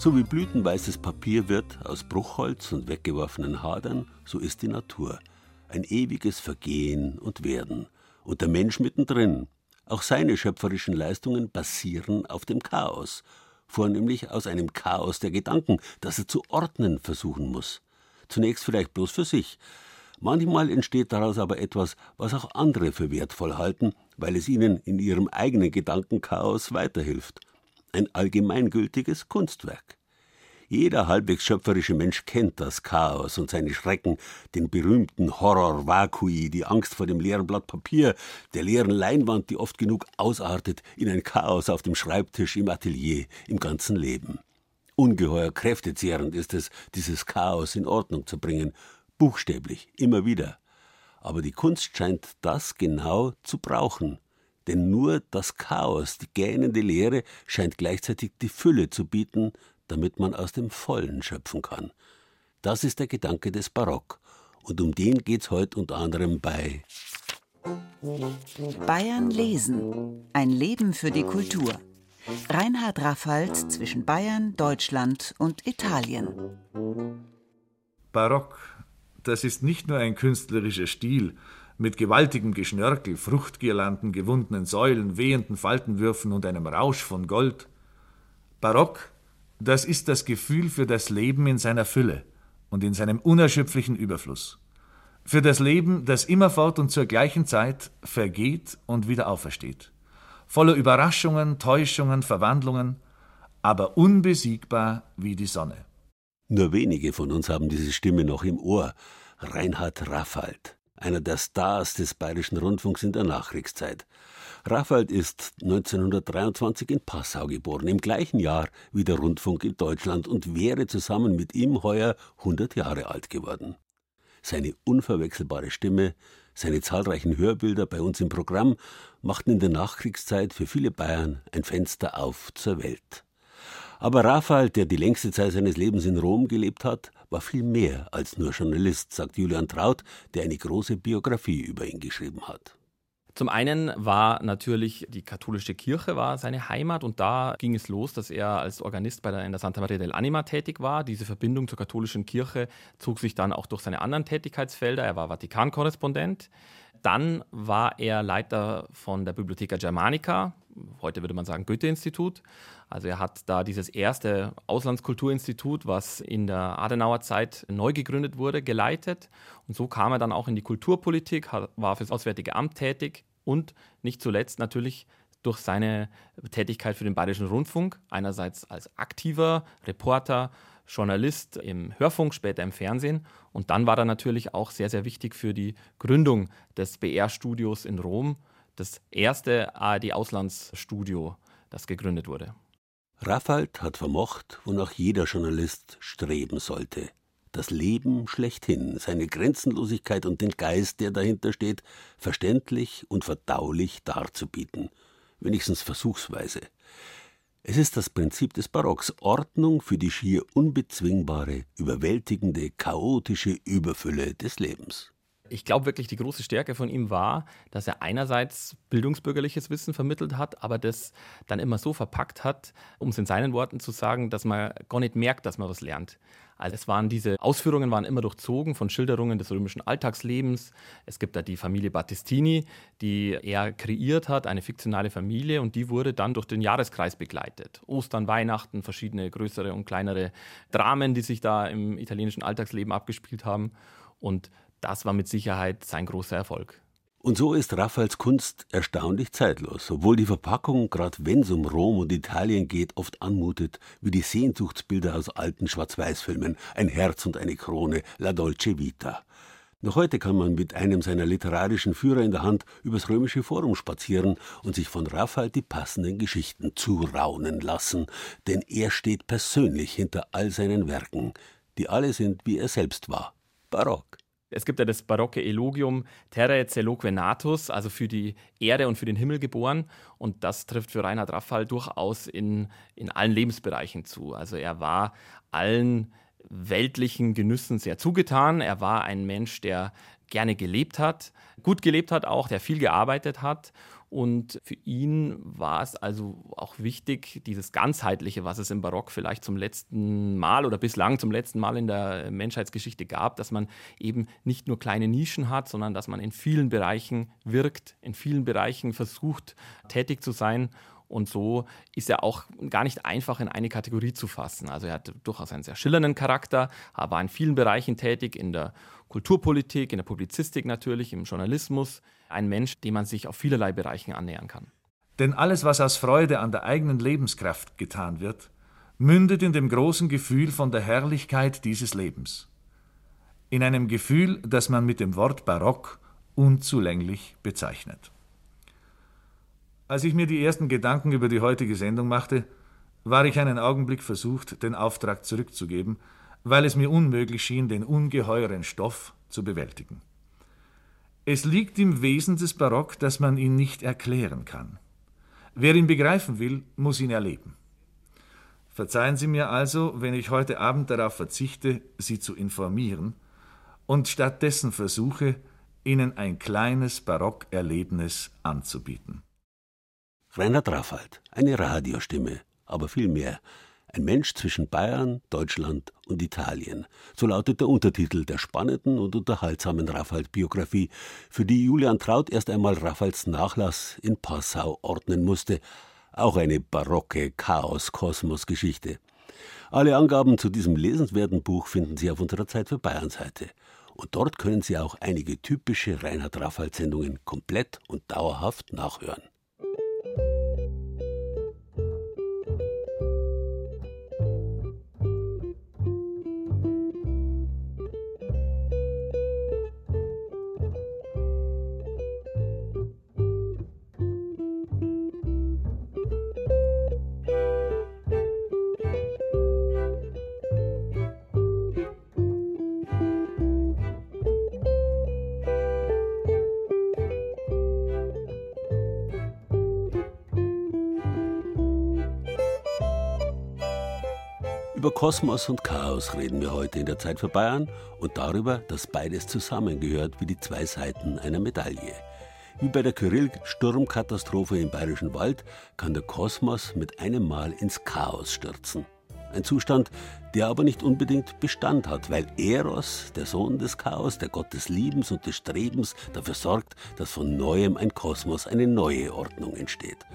So wie blütenweißes Papier wird aus Bruchholz und weggeworfenen Hadern, so ist die Natur. Ein ewiges Vergehen und Werden. Und der Mensch mittendrin. Auch seine schöpferischen Leistungen basieren auf dem Chaos. Vornehmlich aus einem Chaos der Gedanken, das er zu ordnen versuchen muss. Zunächst vielleicht bloß für sich. Manchmal entsteht daraus aber etwas, was auch andere für wertvoll halten, weil es ihnen in ihrem eigenen Gedankenchaos weiterhilft ein allgemeingültiges Kunstwerk. Jeder halbwegs schöpferische Mensch kennt das Chaos und seine Schrecken, den berühmten Horror vacui, die Angst vor dem leeren Blatt Papier, der leeren Leinwand, die oft genug ausartet in ein Chaos auf dem Schreibtisch, im Atelier, im ganzen Leben. Ungeheuer kräftezehrend ist es, dieses Chaos in Ordnung zu bringen, buchstäblich, immer wieder. Aber die Kunst scheint das genau zu brauchen, denn nur das Chaos, die gähnende Leere, scheint gleichzeitig die Fülle zu bieten, damit man aus dem Vollen schöpfen kann. Das ist der Gedanke des Barock. Und um den geht's heute unter anderem bei Bayern lesen. Ein Leben für die Kultur. Reinhard Raffalt zwischen Bayern, Deutschland und Italien. Barock, das ist nicht nur ein künstlerischer Stil, mit gewaltigem Geschnörkel, Fruchtgirlanden, gewundenen Säulen, wehenden Faltenwürfen und einem Rausch von Gold. Barock, das ist das Gefühl für das Leben in seiner Fülle und in seinem unerschöpflichen Überfluss. Für das Leben, das immerfort und zur gleichen Zeit vergeht und wieder aufersteht. Voller Überraschungen, Täuschungen, Verwandlungen, aber unbesiegbar wie die Sonne. Nur wenige von uns haben diese Stimme noch im Ohr. Reinhard Raffald einer der Stars des Bayerischen Rundfunks in der Nachkriegszeit. Raffald ist 1923 in Passau geboren, im gleichen Jahr wie der Rundfunk in Deutschland und wäre zusammen mit ihm heuer 100 Jahre alt geworden. Seine unverwechselbare Stimme, seine zahlreichen Hörbilder bei uns im Programm machten in der Nachkriegszeit für viele Bayern ein Fenster auf zur Welt. Aber Raphael, der die längste Zeit seines Lebens in Rom gelebt hat, war viel mehr als nur Journalist, sagt Julian Traut, der eine große Biografie über ihn geschrieben hat. Zum einen war natürlich die katholische Kirche war seine Heimat und da ging es los, dass er als Organist bei der, in der Santa Maria del Anima tätig war. Diese Verbindung zur katholischen Kirche zog sich dann auch durch seine anderen Tätigkeitsfelder. Er war Vatikankorrespondent. Dann war er Leiter von der Bibliotheca Germanica, heute würde man sagen Goethe-Institut. Also er hat da dieses erste Auslandskulturinstitut, was in der Adenauer Zeit neu gegründet wurde, geleitet. Und so kam er dann auch in die Kulturpolitik, war fürs Auswärtige Amt tätig und nicht zuletzt natürlich durch seine Tätigkeit für den Bayerischen Rundfunk, einerseits als aktiver Reporter, Journalist im Hörfunk, später im Fernsehen. Und dann war er natürlich auch sehr, sehr wichtig für die Gründung des BR-Studios in Rom, das erste ARD-Auslandsstudio, das gegründet wurde. Raffald hat vermocht, wonach jeder Journalist streben sollte. das Leben schlechthin, seine Grenzenlosigkeit und den Geist, der dahinter steht, verständlich und verdaulich darzubieten, wenigstens versuchsweise. Es ist das Prinzip des Barocks, Ordnung für die schier unbezwingbare, überwältigende, chaotische Überfülle des Lebens. Ich glaube wirklich, die große Stärke von ihm war, dass er einerseits bildungsbürgerliches Wissen vermittelt hat, aber das dann immer so verpackt hat, um es in seinen Worten zu sagen, dass man gar nicht merkt, dass man was lernt. Also es waren diese Ausführungen waren immer durchzogen von Schilderungen des römischen Alltagslebens. Es gibt da die Familie Battistini, die er kreiert hat, eine fiktionale Familie und die wurde dann durch den Jahreskreis begleitet. Ostern, Weihnachten, verschiedene größere und kleinere Dramen, die sich da im italienischen Alltagsleben abgespielt haben und das war mit Sicherheit sein großer Erfolg. Und so ist Raffaels Kunst erstaunlich zeitlos, obwohl die Verpackung, gerade wenn es um Rom und Italien geht, oft anmutet wie die Sehnsuchtsbilder aus alten Schwarz-Weiß-Filmen, ein Herz und eine Krone, La Dolce Vita. Noch heute kann man mit einem seiner literarischen Führer in der Hand übers römische Forum spazieren und sich von Raphael die passenden Geschichten zuraunen lassen, denn er steht persönlich hinter all seinen Werken, die alle sind, wie er selbst war, barock. Es gibt ja das barocke Elogium Terrae celoque natus, also für die Erde und für den Himmel geboren. Und das trifft für Reinhard Raffal durchaus in, in allen Lebensbereichen zu. Also er war allen weltlichen Genüssen sehr zugetan. Er war ein Mensch, der gerne gelebt hat, gut gelebt hat auch, der viel gearbeitet hat und für ihn war es also auch wichtig, dieses Ganzheitliche, was es im Barock vielleicht zum letzten Mal oder bislang zum letzten Mal in der Menschheitsgeschichte gab, dass man eben nicht nur kleine Nischen hat, sondern dass man in vielen Bereichen wirkt, in vielen Bereichen versucht, tätig zu sein. Und so ist er auch gar nicht einfach in eine Kategorie zu fassen. Also er hat durchaus einen sehr schillernden Charakter, aber in vielen Bereichen tätig, in der Kulturpolitik, in der Publizistik natürlich, im Journalismus. Ein Mensch, dem man sich auf vielerlei Bereichen annähern kann. Denn alles, was aus Freude an der eigenen Lebenskraft getan wird, mündet in dem großen Gefühl von der Herrlichkeit dieses Lebens. In einem Gefühl, das man mit dem Wort barock unzulänglich bezeichnet. Als ich mir die ersten Gedanken über die heutige Sendung machte, war ich einen Augenblick versucht, den Auftrag zurückzugeben, weil es mir unmöglich schien, den ungeheuren Stoff zu bewältigen. Es liegt im Wesen des Barock, dass man ihn nicht erklären kann. Wer ihn begreifen will, muss ihn erleben. Verzeihen Sie mir also, wenn ich heute Abend darauf verzichte, Sie zu informieren und stattdessen versuche, Ihnen ein kleines Barockerlebnis anzubieten. Reinhard Raffald, eine Radiostimme, aber viel mehr. Ein Mensch zwischen Bayern, Deutschland und Italien. So lautet der Untertitel der spannenden und unterhaltsamen Raffald-Biografie, für die Julian Traut erst einmal Raffalds Nachlass in Passau ordnen musste. Auch eine barocke Chaos-Kosmos-Geschichte. Alle Angaben zu diesem lesenswerten Buch finden Sie auf unserer Zeit für Bayern-Seite. Und dort können Sie auch einige typische Reinhard Raffald-Sendungen komplett und dauerhaft nachhören. Über Kosmos und Chaos reden wir heute in der Zeit für Bayern und darüber, dass beides zusammengehört wie die zwei Seiten einer Medaille. Wie bei der Kyrill-Sturmkatastrophe im Bayerischen Wald kann der Kosmos mit einem Mal ins Chaos stürzen. Ein Zustand, der aber nicht unbedingt Bestand hat, weil Eros, der Sohn des Chaos, der Gott des Liebens und des Strebens, dafür sorgt, dass von neuem ein Kosmos, eine neue Ordnung entsteht.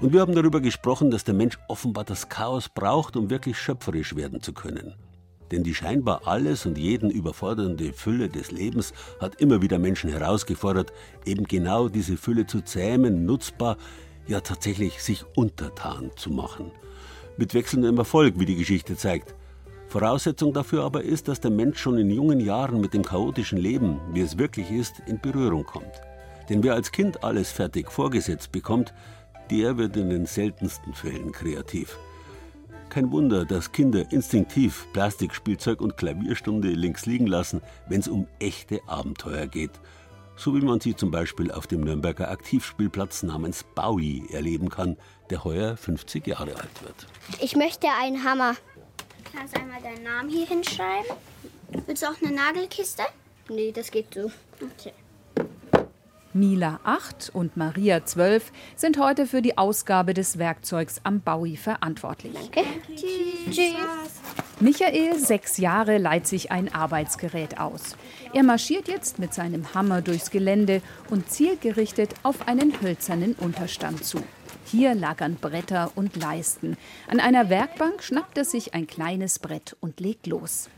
Und wir haben darüber gesprochen, dass der Mensch offenbar das Chaos braucht, um wirklich schöpferisch werden zu können. Denn die scheinbar alles und jeden überfordernde Fülle des Lebens hat immer wieder Menschen herausgefordert, eben genau diese Fülle zu zähmen, nutzbar, ja tatsächlich sich untertan zu machen. Mit wechselndem Erfolg, wie die Geschichte zeigt. Voraussetzung dafür aber ist, dass der Mensch schon in jungen Jahren mit dem chaotischen Leben, wie es wirklich ist, in Berührung kommt. Denn wer als Kind alles fertig vorgesetzt bekommt, der wird in den seltensten Fällen kreativ. Kein Wunder, dass Kinder instinktiv Plastikspielzeug und Klavierstunde links liegen lassen, wenn es um echte Abenteuer geht. So wie man sie zum Beispiel auf dem Nürnberger Aktivspielplatz namens Bowie erleben kann, der heuer 50 Jahre alt wird. Ich möchte einen Hammer. Kannst du einmal deinen Namen hier hinschreiben? Willst du auch eine Nagelkiste? Nee, das geht so. Okay. Mila 8 und Maria 12 sind heute für die Ausgabe des Werkzeugs am Baui verantwortlich. Danke. Tschüss. Tschüss. Michael, sechs Jahre, leiht sich ein Arbeitsgerät aus. Er marschiert jetzt mit seinem Hammer durchs Gelände und zielgerichtet auf einen hölzernen Unterstand zu. Hier lagern Bretter und Leisten. An einer Werkbank schnappt er sich ein kleines Brett und legt los.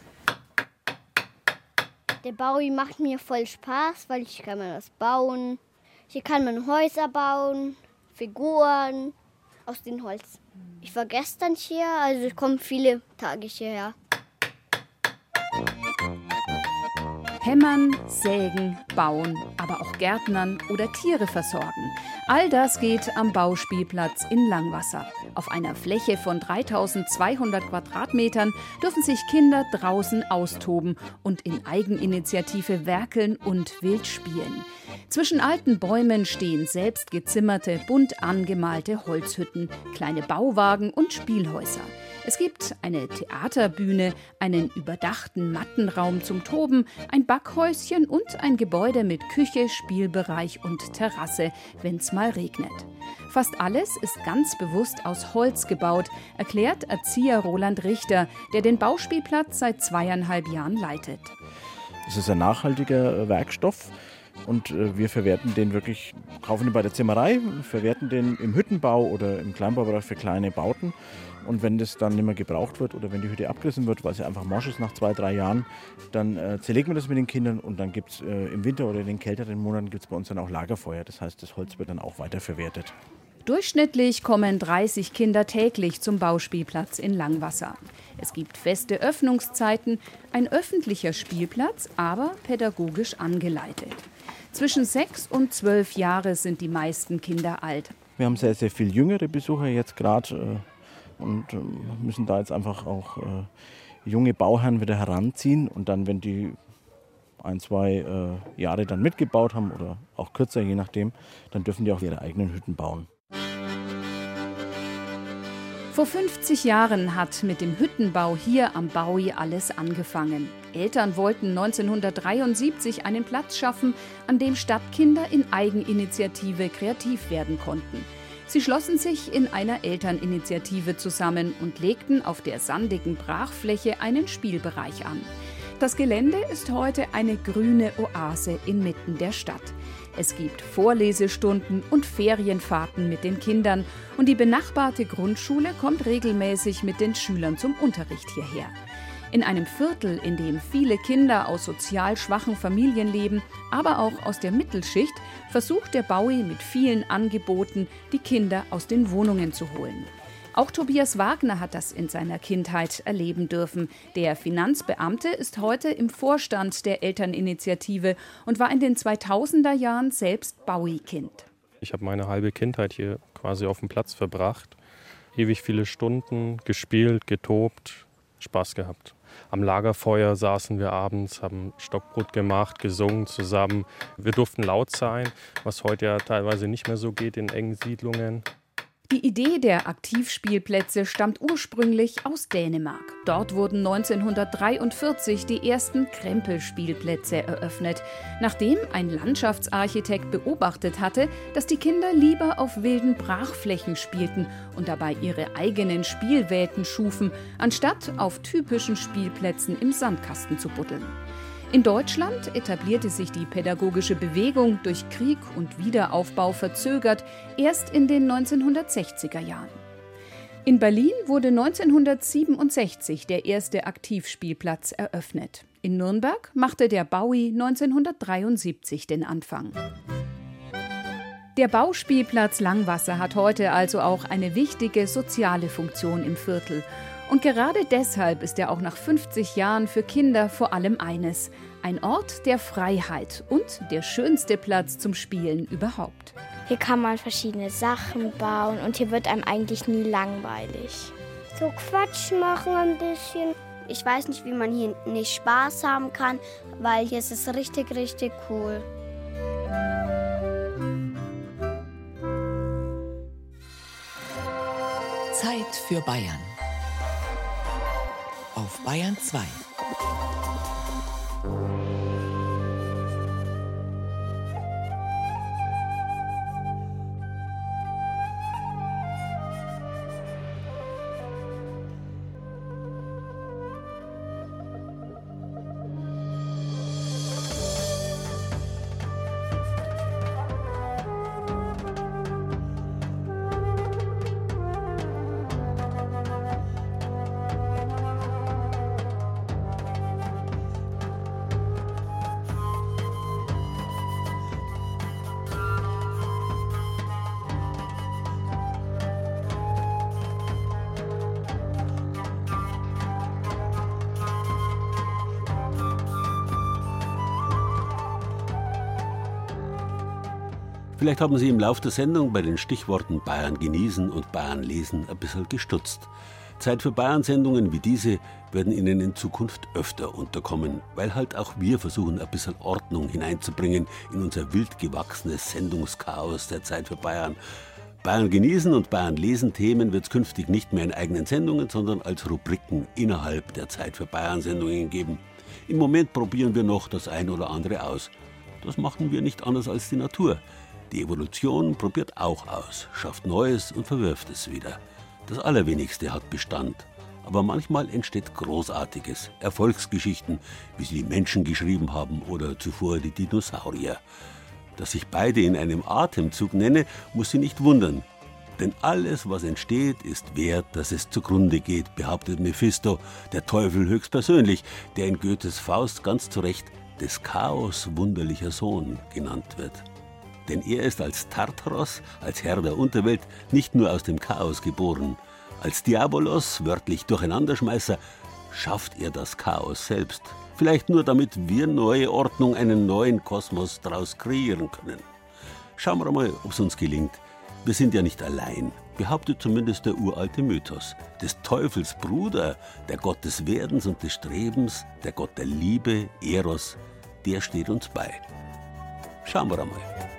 Der Baui macht mir voll Spaß, weil ich kann mir das bauen. Hier kann man Häuser bauen, Figuren aus dem Holz. Ich war gestern hier, also ich komme viele Tage hierher. Hämmern, sägen, bauen, aber auch Gärtnern oder Tiere versorgen. All das geht am Bauspielplatz in Langwasser. Auf einer Fläche von 3200 Quadratmetern dürfen sich Kinder draußen austoben und in Eigeninitiative werkeln und wild spielen. Zwischen alten Bäumen stehen selbst gezimmerte, bunt angemalte Holzhütten, kleine Bauwagen und Spielhäuser. Es gibt eine Theaterbühne, einen überdachten Mattenraum zum Toben, ein Backhäuschen und ein Gebäude mit Küche, Spielbereich und Terrasse, wenn's mal regnet. Fast alles ist ganz bewusst aus Holz gebaut, erklärt Erzieher Roland Richter, der den Bauspielplatz seit zweieinhalb Jahren leitet. Es ist ein nachhaltiger Werkstoff und äh, wir verwerten den wirklich, kaufen ihn bei der Zimmerei, verwerten den im Hüttenbau oder im Kleinbaubereich für kleine Bauten. Und wenn das dann nicht mehr gebraucht wird oder wenn die Hütte abgerissen wird, weil sie einfach morsch ist nach zwei, drei Jahren, dann äh, zerlegen wir das mit den Kindern und dann gibt es äh, im Winter oder in den kälteren Monaten gibt es bei uns dann auch Lagerfeuer. Das heißt, das Holz wird dann auch weiterverwertet. Durchschnittlich kommen 30 Kinder täglich zum Bauspielplatz in Langwasser. Es gibt feste Öffnungszeiten, ein öffentlicher Spielplatz, aber pädagogisch angeleitet. Zwischen sechs und zwölf Jahre sind die meisten Kinder alt. Wir haben sehr, sehr viel jüngere Besucher jetzt gerade äh, und äh, müssen da jetzt einfach auch äh, junge Bauherren wieder heranziehen. Und dann, wenn die ein, zwei Jahre dann mitgebaut haben oder auch kürzer, je nachdem, dann dürfen die auch ihre eigenen Hütten bauen. Vor 50 Jahren hat mit dem Hüttenbau hier am Baui alles angefangen. Eltern wollten 1973 einen Platz schaffen, an dem Stadtkinder in Eigeninitiative kreativ werden konnten. Sie schlossen sich in einer Elterninitiative zusammen und legten auf der sandigen Brachfläche einen Spielbereich an. Das Gelände ist heute eine grüne Oase inmitten der Stadt. Es gibt Vorlesestunden und Ferienfahrten mit den Kindern und die benachbarte Grundschule kommt regelmäßig mit den Schülern zum Unterricht hierher. In einem Viertel, in dem viele Kinder aus sozial schwachen Familien leben, aber auch aus der Mittelschicht, versucht der Baui mit vielen Angeboten, die Kinder aus den Wohnungen zu holen. Auch Tobias Wagner hat das in seiner Kindheit erleben dürfen. Der Finanzbeamte ist heute im Vorstand der Elterninitiative und war in den 2000er Jahren selbst Baui-Kind. Ich habe meine halbe Kindheit hier quasi auf dem Platz verbracht. Ewig viele Stunden gespielt, getobt, Spaß gehabt. Am Lagerfeuer saßen wir abends, haben Stockbrot gemacht, gesungen zusammen. Wir durften laut sein, was heute ja teilweise nicht mehr so geht in engen Siedlungen. Die Idee der Aktivspielplätze stammt ursprünglich aus Dänemark. Dort wurden 1943 die ersten Krempelspielplätze eröffnet, nachdem ein Landschaftsarchitekt beobachtet hatte, dass die Kinder lieber auf wilden Brachflächen spielten und dabei ihre eigenen Spielwelten schufen, anstatt auf typischen Spielplätzen im Sandkasten zu buddeln. In Deutschland etablierte sich die pädagogische Bewegung durch Krieg und Wiederaufbau verzögert erst in den 1960er Jahren. In Berlin wurde 1967 der erste Aktivspielplatz eröffnet. In Nürnberg machte der Baui 1973 den Anfang. Der Bauspielplatz Langwasser hat heute also auch eine wichtige soziale Funktion im Viertel und gerade deshalb ist er auch nach 50 Jahren für Kinder vor allem eines, ein Ort der Freiheit und der schönste Platz zum Spielen überhaupt. Hier kann man verschiedene Sachen bauen und hier wird einem eigentlich nie langweilig. So Quatsch machen ein bisschen. Ich weiß nicht, wie man hier nicht Spaß haben kann, weil hier ist es richtig, richtig cool. Zeit für Bayern. Auf Bayern 2. Vielleicht haben Sie im Laufe der Sendung bei den Stichworten Bayern genießen und Bayern lesen ein bisschen gestutzt. Zeit für Bayern-Sendungen wie diese werden Ihnen in Zukunft öfter unterkommen, weil halt auch wir versuchen, ein bisschen Ordnung hineinzubringen in unser wild gewachsenes Sendungschaos der Zeit für Bayern. Bayern genießen und Bayern lesen Themen wird es künftig nicht mehr in eigenen Sendungen, sondern als Rubriken innerhalb der Zeit für Bayern Sendungen geben. Im Moment probieren wir noch das ein oder andere aus. Das machen wir nicht anders als die Natur. Die Evolution probiert auch aus, schafft Neues und verwirft es wieder. Das Allerwenigste hat Bestand. Aber manchmal entsteht Großartiges, Erfolgsgeschichten, wie sie die Menschen geschrieben haben oder zuvor die Dinosaurier. Dass ich beide in einem Atemzug nenne, muss Sie nicht wundern. Denn alles, was entsteht, ist wert, dass es zugrunde geht, behauptet Mephisto, der Teufel höchstpersönlich, der in Goethes Faust ganz zu Recht des Chaos wunderlicher Sohn genannt wird denn er ist als Tartaros, als Herr der Unterwelt, nicht nur aus dem Chaos geboren. Als Diabolos, wörtlich Durcheinanderschmeißer, schafft er das Chaos selbst. Vielleicht nur damit wir neue Ordnung, einen neuen Kosmos daraus kreieren können. Schauen wir mal, ob es uns gelingt. Wir sind ja nicht allein, behauptet zumindest der uralte Mythos. Des Teufels Bruder, der Gott des Werdens und des Strebens, der Gott der Liebe, Eros, der steht uns bei. Schauen wir einmal.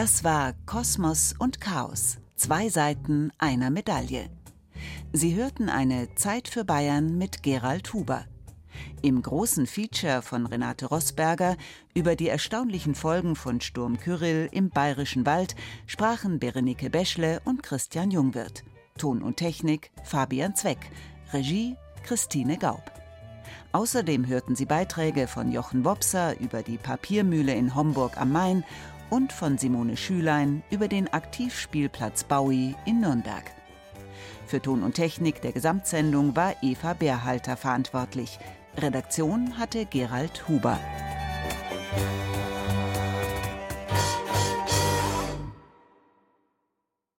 Das war Kosmos und Chaos, zwei Seiten einer Medaille. Sie hörten eine Zeit für Bayern mit Gerald Huber. Im großen Feature von Renate Rosberger über die erstaunlichen Folgen von Sturm Kyrill im Bayerischen Wald sprachen Berenike Beschle und Christian Jungwirth. Ton und Technik Fabian Zweck, Regie Christine Gaub. Außerdem hörten Sie Beiträge von Jochen Wopser über die Papiermühle in Homburg am Main und von Simone Schülein über den Aktivspielplatz Baui in Nürnberg. Für Ton und Technik der Gesamtsendung war Eva Bärhalter verantwortlich. Redaktion hatte Gerald Huber.